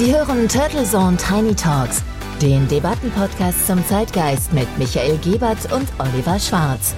Sie hören Turtle Zone Tiny Talks, den Debattenpodcast zum Zeitgeist mit Michael Gebert und Oliver Schwarz.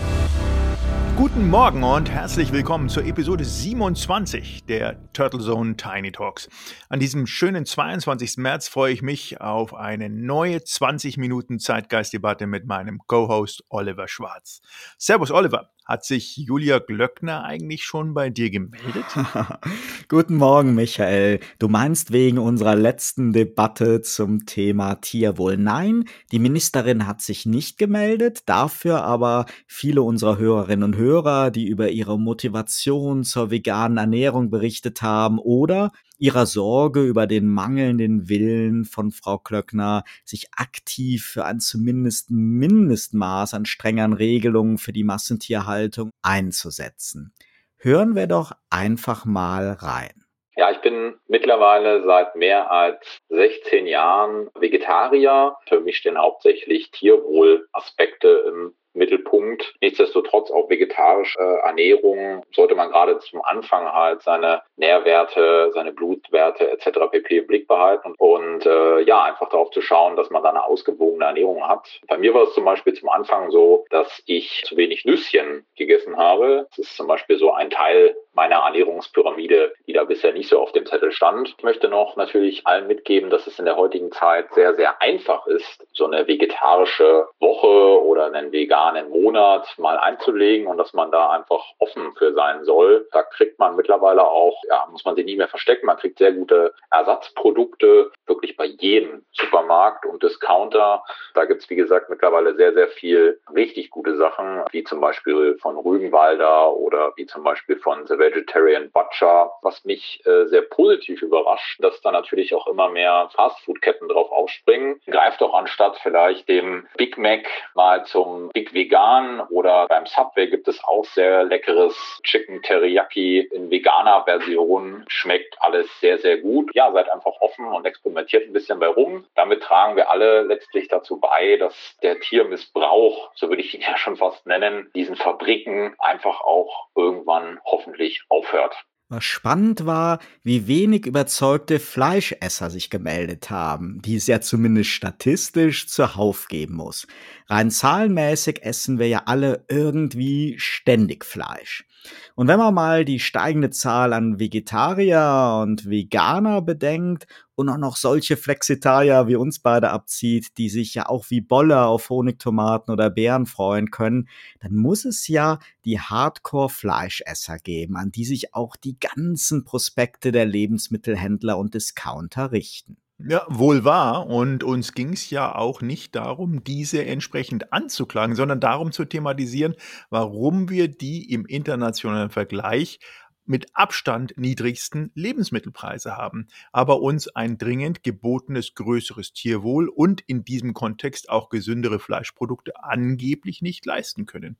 Guten Morgen und herzlich willkommen zur Episode 27 der Turtle Zone Tiny Talks. An diesem schönen 22. März freue ich mich auf eine neue 20 Minuten Zeitgeistdebatte mit meinem Co-Host Oliver Schwarz. Servus Oliver. Hat sich Julia Glöckner eigentlich schon bei dir gemeldet? Guten Morgen, Michael. Du meinst wegen unserer letzten Debatte zum Thema Tierwohl? Nein, die Ministerin hat sich nicht gemeldet, dafür aber viele unserer Hörerinnen und Hörer, die über ihre Motivation zur veganen Ernährung berichtet haben oder ihrer Sorge über den mangelnden Willen von Frau Klöckner, sich aktiv für ein zumindest Mindestmaß an strengeren Regelungen für die Massentierhaltung einzusetzen. Hören wir doch einfach mal rein. Ja, ich bin mittlerweile seit mehr als 16 Jahren Vegetarier. Für mich stehen hauptsächlich Tierwohlaspekte im Mittelpunkt. Nichtsdestotrotz auch vegetarische Ernährung sollte man gerade zum Anfang halt seine Nährwerte, seine Blutwerte etc. pp. im Blick behalten und äh, ja, einfach darauf zu schauen, dass man da eine ausgewogene Ernährung hat. Bei mir war es zum Beispiel zum Anfang so, dass ich zu wenig Nüsschen gegessen habe. Das ist zum Beispiel so ein Teil meiner Ernährungspyramide, die da bisher nicht so auf dem Zettel stand. Ich möchte noch natürlich allen mitgeben, dass es in der heutigen Zeit sehr, sehr einfach ist, so eine vegetarische Woche oder einen veganen Monat mal einzulegen und dass man da einfach offen für sein soll. Da kriegt man mittlerweile auch, ja, muss man sie nie mehr verstecken. Man kriegt sehr gute Ersatzprodukte, wirklich bei jedem Supermarkt und Discounter. Da gibt's wie gesagt, mittlerweile sehr, sehr viel richtig gute Sachen, wie zum Beispiel von Rügenwalder oder wie zum Beispiel von The Vegetarian Butcher, was mich äh, sehr positiv überrascht, dass da natürlich auch immer mehr Fastfood-Ketten drauf aufspringen. Greift doch anstatt vielleicht dem Big Mac mal zum Big Vegan oder beim Subway gibt es auch sehr leckeres Chicken Teriyaki in veganer Version. Schmeckt alles sehr, sehr gut. Ja, seid einfach offen und experimentiert ein bisschen bei rum. Damit tragen wir alle letztlich dazu bei, dass der Tiermissbrauch, so würde ich ihn ja schon fast nennen, diesen Fabriken einfach auch irgendwann hoffentlich aufhört. Was spannend war, wie wenig überzeugte Fleischesser sich gemeldet haben, die es ja zumindest statistisch zuhauf geben muss. Rein zahlenmäßig essen wir ja alle irgendwie ständig Fleisch. Und wenn man mal die steigende Zahl an Vegetarier und Veganer bedenkt und auch noch solche Flexitarier wie uns beide abzieht, die sich ja auch wie Bolle auf Honigtomaten oder Beeren freuen können, dann muss es ja die Hardcore-Fleischesser geben, an die sich auch die ganzen Prospekte der Lebensmittelhändler und Discounter richten. Ja, wohl wahr. Und uns ging es ja auch nicht darum, diese entsprechend anzuklagen, sondern darum zu thematisieren, warum wir die im internationalen Vergleich mit Abstand niedrigsten Lebensmittelpreise haben, aber uns ein dringend gebotenes größeres Tierwohl und in diesem Kontext auch gesündere Fleischprodukte angeblich nicht leisten können.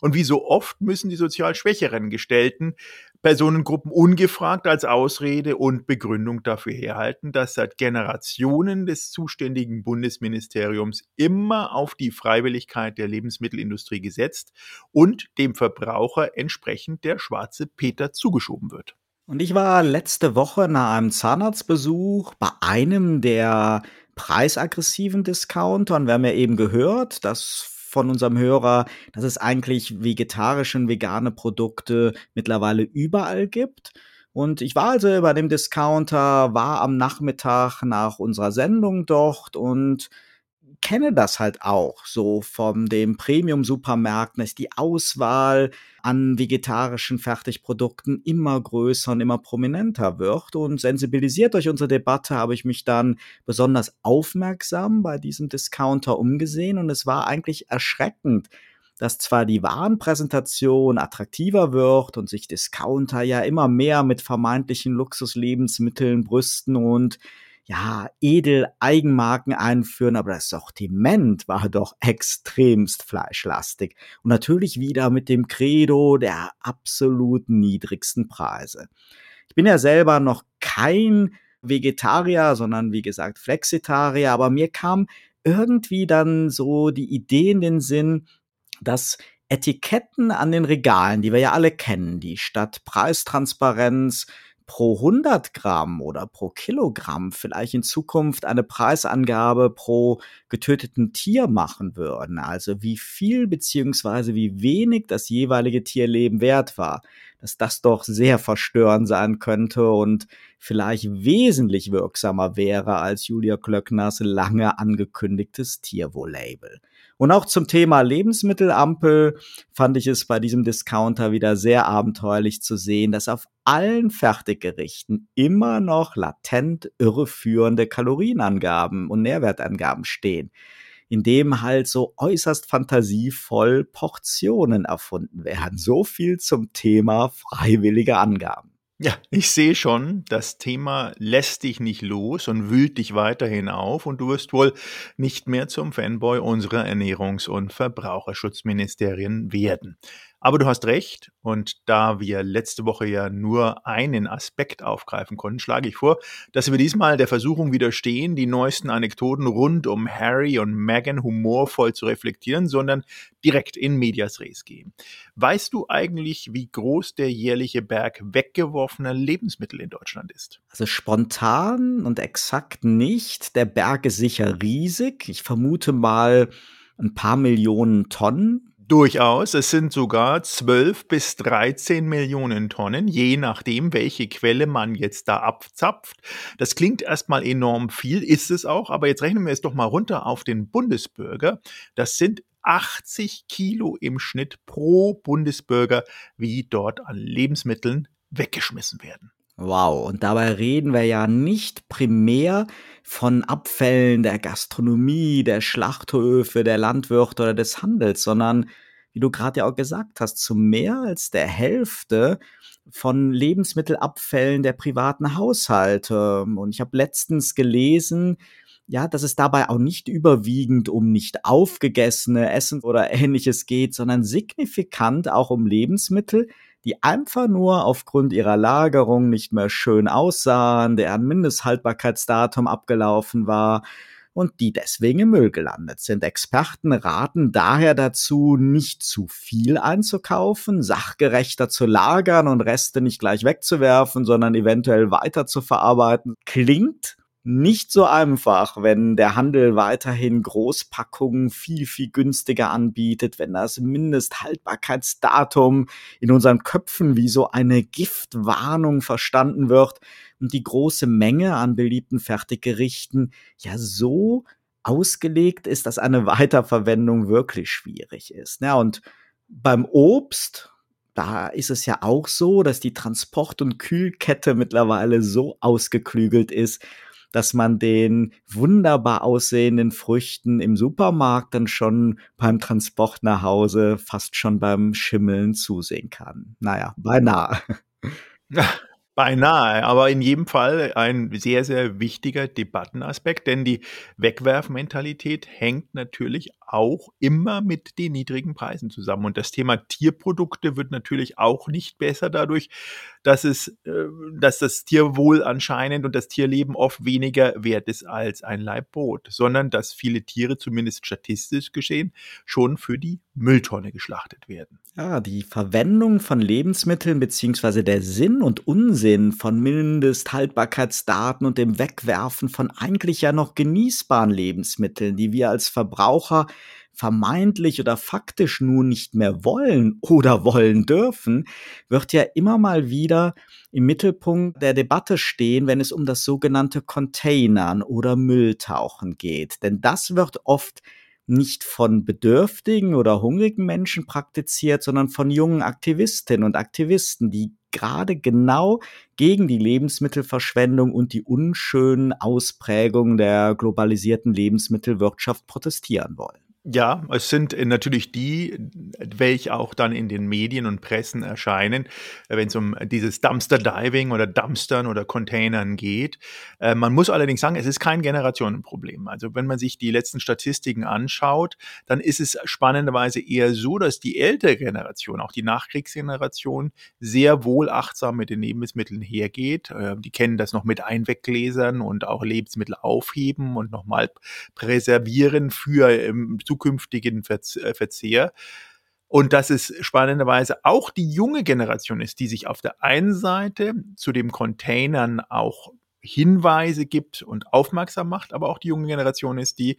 Und wie so oft müssen die sozial schwächeren Gestellten Personengruppen ungefragt als Ausrede und Begründung dafür herhalten, dass seit Generationen des zuständigen Bundesministeriums immer auf die Freiwilligkeit der Lebensmittelindustrie gesetzt und dem Verbraucher entsprechend der schwarze Peter zugeschoben wird. Und ich war letzte Woche nach einem Zahnarztbesuch bei einem der preisaggressiven Discounter und wir haben ja eben gehört, dass von unserem Hörer, dass es eigentlich vegetarische und vegane Produkte mittlerweile überall gibt. Und ich war also bei dem Discounter, war am Nachmittag nach unserer Sendung dort und kenne das halt auch so von dem Premium-Supermärkten, ist die Auswahl an vegetarischen Fertigprodukten immer größer und immer prominenter wird. Und sensibilisiert durch unsere Debatte habe ich mich dann besonders aufmerksam bei diesem Discounter umgesehen und es war eigentlich erschreckend, dass zwar die Warenpräsentation attraktiver wird und sich Discounter ja immer mehr mit vermeintlichen Luxuslebensmitteln brüsten und ja, edel Eigenmarken einführen, aber das Sortiment war doch extremst fleischlastig. Und natürlich wieder mit dem Credo der absolut niedrigsten Preise. Ich bin ja selber noch kein Vegetarier, sondern wie gesagt Flexitarier, aber mir kam irgendwie dann so die Idee in den Sinn, dass Etiketten an den Regalen, die wir ja alle kennen, die statt Preistransparenz pro 100 Gramm oder pro Kilogramm vielleicht in Zukunft eine Preisangabe pro getöteten Tier machen würden, also wie viel beziehungsweise wie wenig das jeweilige Tierleben wert war, dass das doch sehr verstörend sein könnte und vielleicht wesentlich wirksamer wäre als Julia Klöckners lange angekündigtes Tierwohl-Label. Und auch zum Thema Lebensmittelampel fand ich es bei diesem Discounter wieder sehr abenteuerlich zu sehen, dass auf allen Fertiggerichten immer noch latent irreführende Kalorienangaben und Nährwertangaben stehen, in dem halt so äußerst fantasievoll Portionen erfunden werden. So viel zum Thema freiwillige Angaben. Ja, ich sehe schon, das Thema lässt dich nicht los und wühlt dich weiterhin auf und du wirst wohl nicht mehr zum Fanboy unserer Ernährungs- und Verbraucherschutzministerien werden. Aber du hast recht. Und da wir letzte Woche ja nur einen Aspekt aufgreifen konnten, schlage ich vor, dass wir diesmal der Versuchung widerstehen, die neuesten Anekdoten rund um Harry und Meghan humorvoll zu reflektieren, sondern direkt in Medias Res gehen. Weißt du eigentlich, wie groß der jährliche Berg weggeworfener Lebensmittel in Deutschland ist? Also spontan und exakt nicht. Der Berg ist sicher riesig. Ich vermute mal ein paar Millionen Tonnen. Durchaus, es sind sogar 12 bis 13 Millionen Tonnen, je nachdem, welche Quelle man jetzt da abzapft. Das klingt erstmal enorm viel, ist es auch, aber jetzt rechnen wir es doch mal runter auf den Bundesbürger. Das sind 80 Kilo im Schnitt pro Bundesbürger, wie dort an Lebensmitteln weggeschmissen werden. Wow, und dabei reden wir ja nicht primär von Abfällen der Gastronomie, der Schlachthöfe, der Landwirte oder des Handels, sondern wie du gerade ja auch gesagt hast, zu mehr als der Hälfte von Lebensmittelabfällen der privaten Haushalte. Und ich habe letztens gelesen, ja, dass es dabei auch nicht überwiegend um nicht aufgegessene Essen oder ähnliches geht, sondern signifikant auch um Lebensmittel, die einfach nur aufgrund ihrer Lagerung nicht mehr schön aussahen, deren Mindesthaltbarkeitsdatum abgelaufen war und die deswegen im Müll gelandet sind. Experten raten daher dazu, nicht zu viel einzukaufen, sachgerechter zu lagern und Reste nicht gleich wegzuwerfen, sondern eventuell weiter zu verarbeiten. Klingt nicht so einfach, wenn der Handel weiterhin Großpackungen viel, viel günstiger anbietet, wenn das Mindesthaltbarkeitsdatum in unseren Köpfen wie so eine Giftwarnung verstanden wird und die große Menge an beliebten Fertiggerichten ja so ausgelegt ist, dass eine Weiterverwendung wirklich schwierig ist. Ja, und beim Obst, da ist es ja auch so, dass die Transport- und Kühlkette mittlerweile so ausgeklügelt ist, dass man den wunderbar aussehenden Früchten im Supermarkt dann schon beim Transport nach Hause fast schon beim Schimmeln zusehen kann. Naja, beinahe. Beinahe, aber in jedem Fall ein sehr, sehr wichtiger Debattenaspekt, denn die Wegwerfmentalität hängt natürlich auch immer mit den niedrigen Preisen zusammen. Und das Thema Tierprodukte wird natürlich auch nicht besser dadurch, dass es, äh, dass das Tierwohl anscheinend und das Tierleben oft weniger wert ist als ein Laib Brot, sondern dass viele Tiere, zumindest statistisch geschehen, schon für die Mülltonne geschlachtet werden. Ja, die Verwendung von Lebensmitteln beziehungsweise der Sinn und Unsinn von Mindesthaltbarkeitsdaten und dem Wegwerfen von eigentlich ja noch genießbaren Lebensmitteln, die wir als Verbraucher vermeintlich oder faktisch nun nicht mehr wollen oder wollen dürfen, wird ja immer mal wieder im Mittelpunkt der Debatte stehen, wenn es um das sogenannte Containern oder Mülltauchen geht. Denn das wird oft nicht von bedürftigen oder hungrigen Menschen praktiziert, sondern von jungen Aktivistinnen und Aktivisten, die gerade genau gegen die Lebensmittelverschwendung und die unschönen Ausprägungen der globalisierten Lebensmittelwirtschaft protestieren wollen. Ja, es sind äh, natürlich die, welche auch dann in den Medien und Pressen erscheinen, äh, wenn es um dieses Dumpster Diving oder Dumpstern oder Containern geht. Äh, man muss allerdings sagen, es ist kein Generationenproblem. Also wenn man sich die letzten Statistiken anschaut, dann ist es spannenderweise eher so, dass die ältere Generation, auch die Nachkriegsgeneration, sehr wohl achtsam mit den Lebensmitteln hergeht. Die kennen das noch mit Einweggläsern und auch Lebensmittel aufheben und nochmal präservieren für ähm, zukünftigen äh, Verzehr. Und dass es spannenderweise auch die junge Generation ist, die sich auf der einen Seite zu den Containern auch Hinweise gibt und aufmerksam macht, aber auch die junge Generation ist, die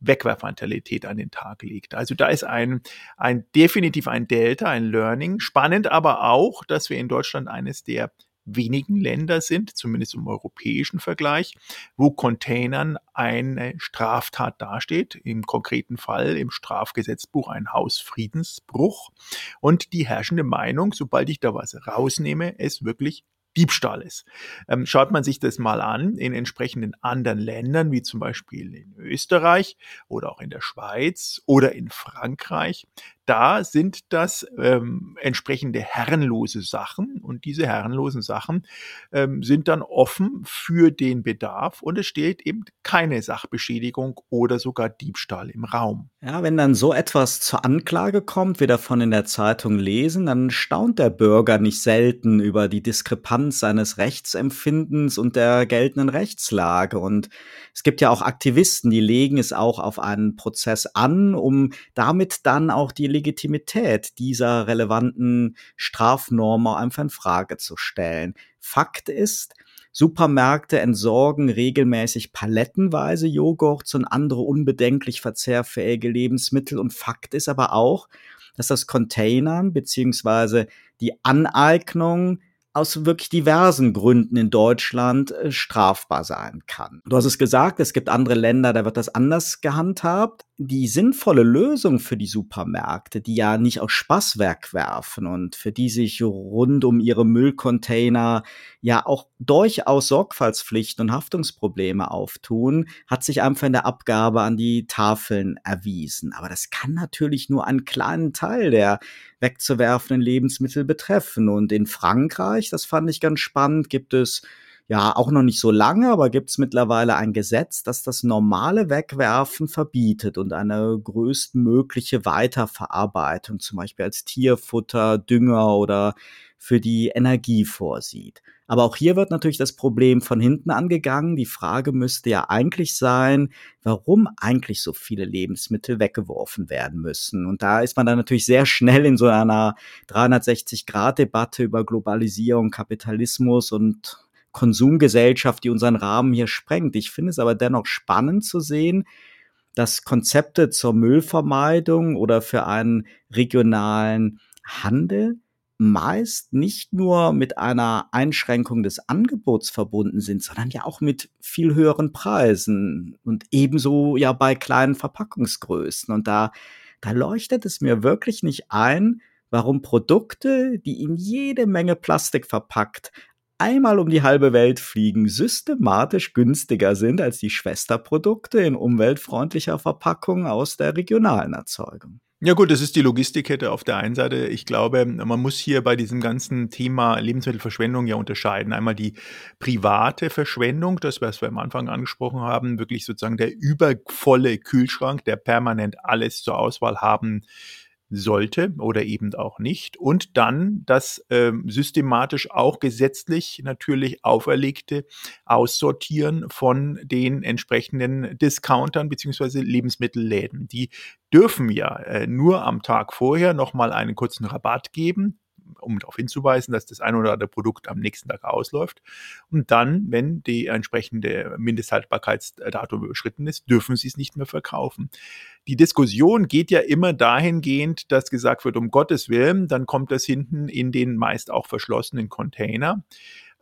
Wegwerfmentalität an den Tag legt. Also da ist ein, ein definitiv ein Delta, ein Learning. Spannend aber auch, dass wir in Deutschland eines der wenigen Länder sind, zumindest im europäischen Vergleich, wo Containern eine Straftat dasteht, im konkreten Fall im Strafgesetzbuch ein Hausfriedensbruch und die herrschende Meinung, sobald ich da was rausnehme, es wirklich Diebstahl ist. Ähm, schaut man sich das mal an in entsprechenden anderen Ländern, wie zum Beispiel in Österreich oder auch in der Schweiz oder in Frankreich, da sind das ähm, entsprechende herrenlose Sachen und diese herrenlosen Sachen ähm, sind dann offen für den Bedarf und es steht eben keine Sachbeschädigung oder sogar Diebstahl im Raum. Ja, wenn dann so etwas zur Anklage kommt, wir davon in der Zeitung lesen, dann staunt der Bürger nicht selten über die Diskrepanz seines Rechtsempfindens und der geltenden Rechtslage. Und es gibt ja auch Aktivisten, die legen es auch auf einen Prozess an, um damit dann auch die Legitimität dieser relevanten Strafnorm einfach in Frage zu stellen. Fakt ist, Supermärkte entsorgen regelmäßig palettenweise Joghurts und andere unbedenklich verzehrfähige Lebensmittel. Und Fakt ist aber auch, dass das Containern beziehungsweise die Aneignung aus wirklich diversen Gründen in Deutschland äh, strafbar sein kann. Du hast es gesagt, es gibt andere Länder, da wird das anders gehandhabt die sinnvolle Lösung für die Supermärkte, die ja nicht aus Spaß wegwerfen und für die sich rund um ihre Müllcontainer ja auch durchaus Sorgfaltspflichten und Haftungsprobleme auftun, hat sich einfach in der Abgabe an die Tafeln erwiesen. Aber das kann natürlich nur einen kleinen Teil der wegzuwerfenden Lebensmittel betreffen. Und in Frankreich, das fand ich ganz spannend, gibt es ja auch noch nicht so lange, aber gibt es mittlerweile ein Gesetz, das das normale Wegwerfen verbietet und eine größtmögliche Weiterverarbeitung, zum Beispiel als Tierfutter, Dünger oder für die Energie vorsieht. Aber auch hier wird natürlich das Problem von hinten angegangen. Die Frage müsste ja eigentlich sein, warum eigentlich so viele Lebensmittel weggeworfen werden müssen. Und da ist man dann natürlich sehr schnell in so einer 360-Grad-Debatte über Globalisierung, Kapitalismus und Konsumgesellschaft, die unseren Rahmen hier sprengt. Ich finde es aber dennoch spannend zu sehen, dass Konzepte zur Müllvermeidung oder für einen regionalen Handel meist nicht nur mit einer Einschränkung des Angebots verbunden sind, sondern ja auch mit viel höheren Preisen und ebenso ja bei kleinen Verpackungsgrößen. Und da, da leuchtet es mir wirklich nicht ein, warum Produkte, die in jede Menge Plastik verpackt, einmal um die halbe Welt fliegen, systematisch günstiger sind als die Schwesterprodukte in umweltfreundlicher Verpackung aus der regionalen Erzeugung. Ja gut, das ist die Logistikkette auf der einen Seite. Ich glaube, man muss hier bei diesem ganzen Thema Lebensmittelverschwendung ja unterscheiden. Einmal die private Verschwendung, das, was wir am Anfang angesprochen haben, wirklich sozusagen der übervolle Kühlschrank, der permanent alles zur Auswahl haben sollte oder eben auch nicht. Und dann das ähm, systematisch auch gesetzlich natürlich auferlegte Aussortieren von den entsprechenden Discountern beziehungsweise Lebensmittelläden. Die dürfen ja äh, nur am Tag vorher nochmal einen kurzen Rabatt geben um darauf hinzuweisen, dass das ein oder andere Produkt am nächsten Tag ausläuft. Und dann, wenn die entsprechende Mindesthaltbarkeitsdatum überschritten ist, dürfen sie es nicht mehr verkaufen. Die Diskussion geht ja immer dahingehend, dass gesagt wird, um Gottes Willen, dann kommt das hinten in den meist auch verschlossenen Container.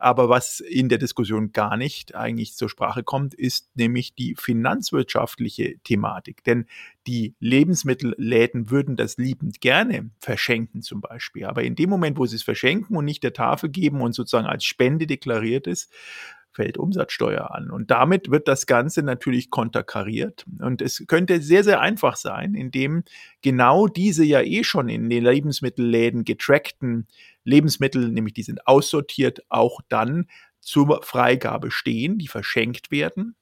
Aber was in der Diskussion gar nicht eigentlich zur Sprache kommt, ist nämlich die finanzwirtschaftliche Thematik. Denn die Lebensmittelläden würden das liebend gerne verschenken zum Beispiel. Aber in dem Moment, wo sie es verschenken und nicht der Tafel geben und sozusagen als Spende deklariert ist, fällt Umsatzsteuer an. Und damit wird das Ganze natürlich konterkariert. Und es könnte sehr, sehr einfach sein, indem genau diese ja eh schon in den Lebensmittelläden getrackten Lebensmittel, nämlich die sind aussortiert, auch dann zur Freigabe stehen, die verschenkt werden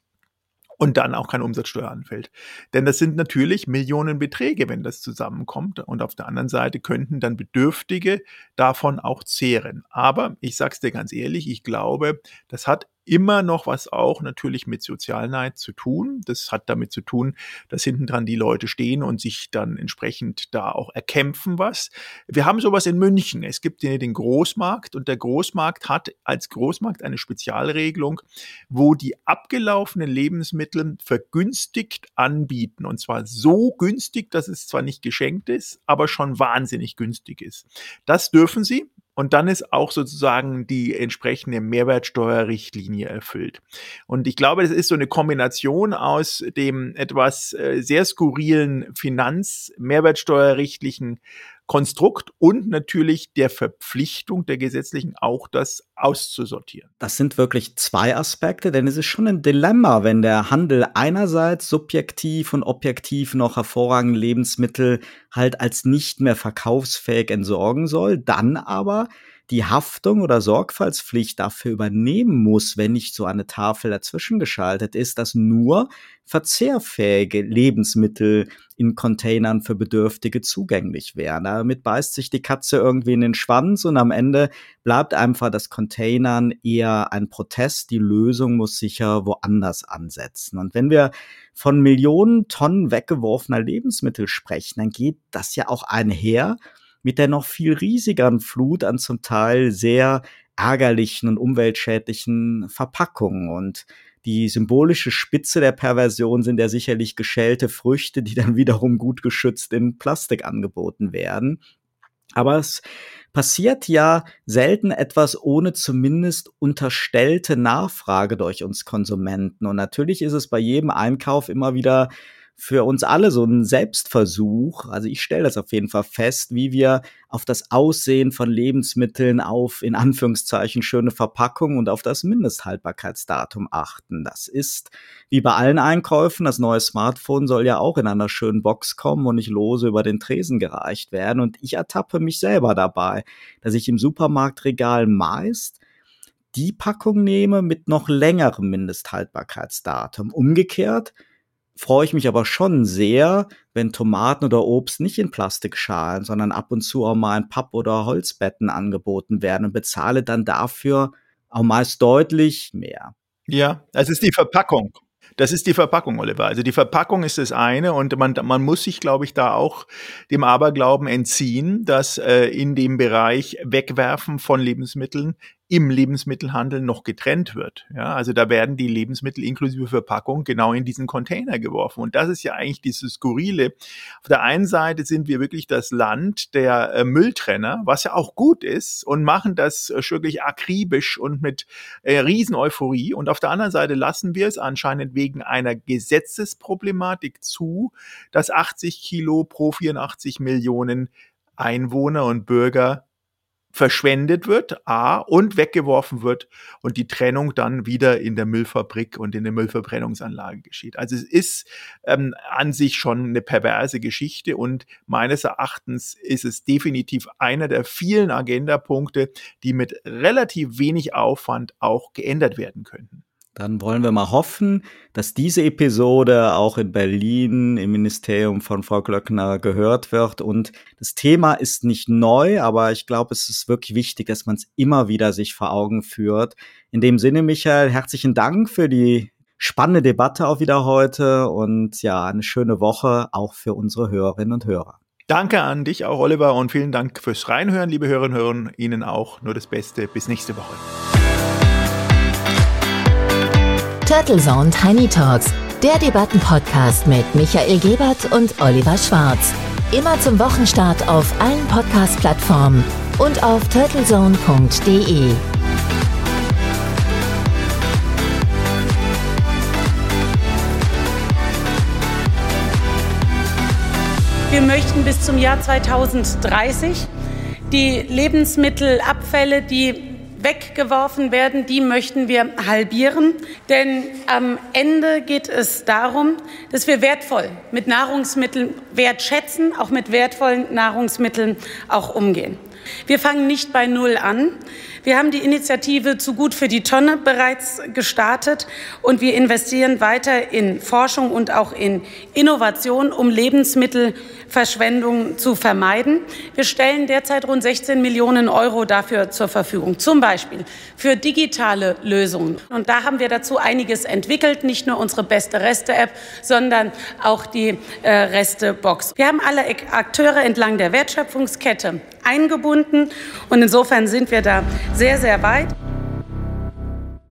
und dann auch keine Umsatzsteuer anfällt. Denn das sind natürlich Millionenbeträge, wenn das zusammenkommt. Und auf der anderen Seite könnten dann Bedürftige davon auch zehren. Aber ich sage es dir ganz ehrlich, ich glaube, das hat immer noch was auch natürlich mit Sozialneid zu tun. Das hat damit zu tun, dass hinten dran die Leute stehen und sich dann entsprechend da auch erkämpfen was. Wir haben sowas in München. Es gibt den Großmarkt und der Großmarkt hat als Großmarkt eine Spezialregelung, wo die abgelaufenen Lebensmittel vergünstigt anbieten und zwar so günstig, dass es zwar nicht geschenkt ist, aber schon wahnsinnig günstig ist. Das dürfen sie. Und dann ist auch sozusagen die entsprechende Mehrwertsteuerrichtlinie erfüllt. Und ich glaube, das ist so eine Kombination aus dem etwas äh, sehr skurrilen Finanz-Mehrwertsteuerrichtlichen Konstrukt und natürlich der Verpflichtung der gesetzlichen auch das auszusortieren. Das sind wirklich zwei Aspekte, denn es ist schon ein Dilemma, wenn der Handel einerseits subjektiv und objektiv noch hervorragende Lebensmittel halt als nicht mehr verkaufsfähig entsorgen soll, dann aber die Haftung oder Sorgfaltspflicht dafür übernehmen muss, wenn nicht so eine Tafel dazwischen geschaltet ist, dass nur verzehrfähige Lebensmittel in Containern für Bedürftige zugänglich wären. Damit beißt sich die Katze irgendwie in den Schwanz und am Ende bleibt einfach das Containern eher ein Protest. Die Lösung muss sicher woanders ansetzen. Und wenn wir von Millionen Tonnen weggeworfener Lebensmittel sprechen, dann geht das ja auch einher mit der noch viel riesigeren Flut an zum Teil sehr ärgerlichen und umweltschädlichen Verpackungen. Und die symbolische Spitze der Perversion sind ja sicherlich geschälte Früchte, die dann wiederum gut geschützt in Plastik angeboten werden. Aber es passiert ja selten etwas ohne zumindest unterstellte Nachfrage durch uns Konsumenten. Und natürlich ist es bei jedem Einkauf immer wieder für uns alle so ein Selbstversuch. Also ich stelle das auf jeden Fall fest, wie wir auf das Aussehen von Lebensmitteln, auf in Anführungszeichen schöne Verpackung und auf das Mindesthaltbarkeitsdatum achten. Das ist wie bei allen Einkäufen, das neue Smartphone soll ja auch in einer schönen Box kommen und nicht lose über den Tresen gereicht werden. Und ich ertappe mich selber dabei, dass ich im Supermarktregal meist die Packung nehme mit noch längerem Mindesthaltbarkeitsdatum. Umgekehrt freue ich mich aber schon sehr, wenn Tomaten oder Obst nicht in Plastikschalen, sondern ab und zu auch mal in Papp- oder Holzbetten angeboten werden und bezahle dann dafür auch meist deutlich mehr. Ja, es ist die Verpackung. Das ist die Verpackung, Oliver. Also die Verpackung ist das eine und man, man muss sich, glaube ich, da auch dem Aberglauben entziehen, dass äh, in dem Bereich Wegwerfen von Lebensmitteln im Lebensmittelhandel noch getrennt wird. Ja, also da werden die Lebensmittel inklusive Verpackung genau in diesen Container geworfen. Und das ist ja eigentlich dieses Skurrile. Auf der einen Seite sind wir wirklich das Land der äh, Mülltrenner, was ja auch gut ist und machen das äh, wirklich akribisch und mit äh, Rieseneuphorie. Und auf der anderen Seite lassen wir es anscheinend wegen einer Gesetzesproblematik zu, dass 80 Kilo pro 84 Millionen Einwohner und Bürger verschwendet wird, A, und weggeworfen wird und die Trennung dann wieder in der Müllfabrik und in der Müllverbrennungsanlage geschieht. Also es ist ähm, an sich schon eine perverse Geschichte und meines Erachtens ist es definitiv einer der vielen Agendapunkte, die mit relativ wenig Aufwand auch geändert werden könnten. Dann wollen wir mal hoffen, dass diese Episode auch in Berlin im Ministerium von Frau Glöckner gehört wird. Und das Thema ist nicht neu, aber ich glaube, es ist wirklich wichtig, dass man es immer wieder sich vor Augen führt. In dem Sinne, Michael, herzlichen Dank für die spannende Debatte auch wieder heute und ja, eine schöne Woche auch für unsere Hörerinnen und Hörer. Danke an dich auch, Oliver, und vielen Dank fürs Reinhören, liebe Hörerinnen und Hörer. Ihnen auch nur das Beste. Bis nächste Woche. Turtle Zone Tiny Talks, der Debattenpodcast mit Michael Gebert und Oliver Schwarz. Immer zum Wochenstart auf allen Podcast-Plattformen und auf turtlezone.de. Wir möchten bis zum Jahr 2030 die Lebensmittelabfälle, die weggeworfen werden, die möchten wir halbieren. Denn am Ende geht es darum, dass wir wertvoll mit Nahrungsmitteln wertschätzen, auch mit wertvollen Nahrungsmitteln auch umgehen. Wir fangen nicht bei Null an. Wir haben die Initiative zu gut für die Tonne bereits gestartet und wir investieren weiter in Forschung und auch in Innovation, um Lebensmittelverschwendung zu vermeiden. Wir stellen derzeit rund 16 Millionen Euro dafür zur Verfügung, zum Beispiel für digitale Lösungen. Und da haben wir dazu einiges entwickelt, nicht nur unsere beste Reste-App, sondern auch die äh, Reste-Box. Wir haben alle Akteure entlang der Wertschöpfungskette eingebunden und insofern sind wir da sehr, sehr weit.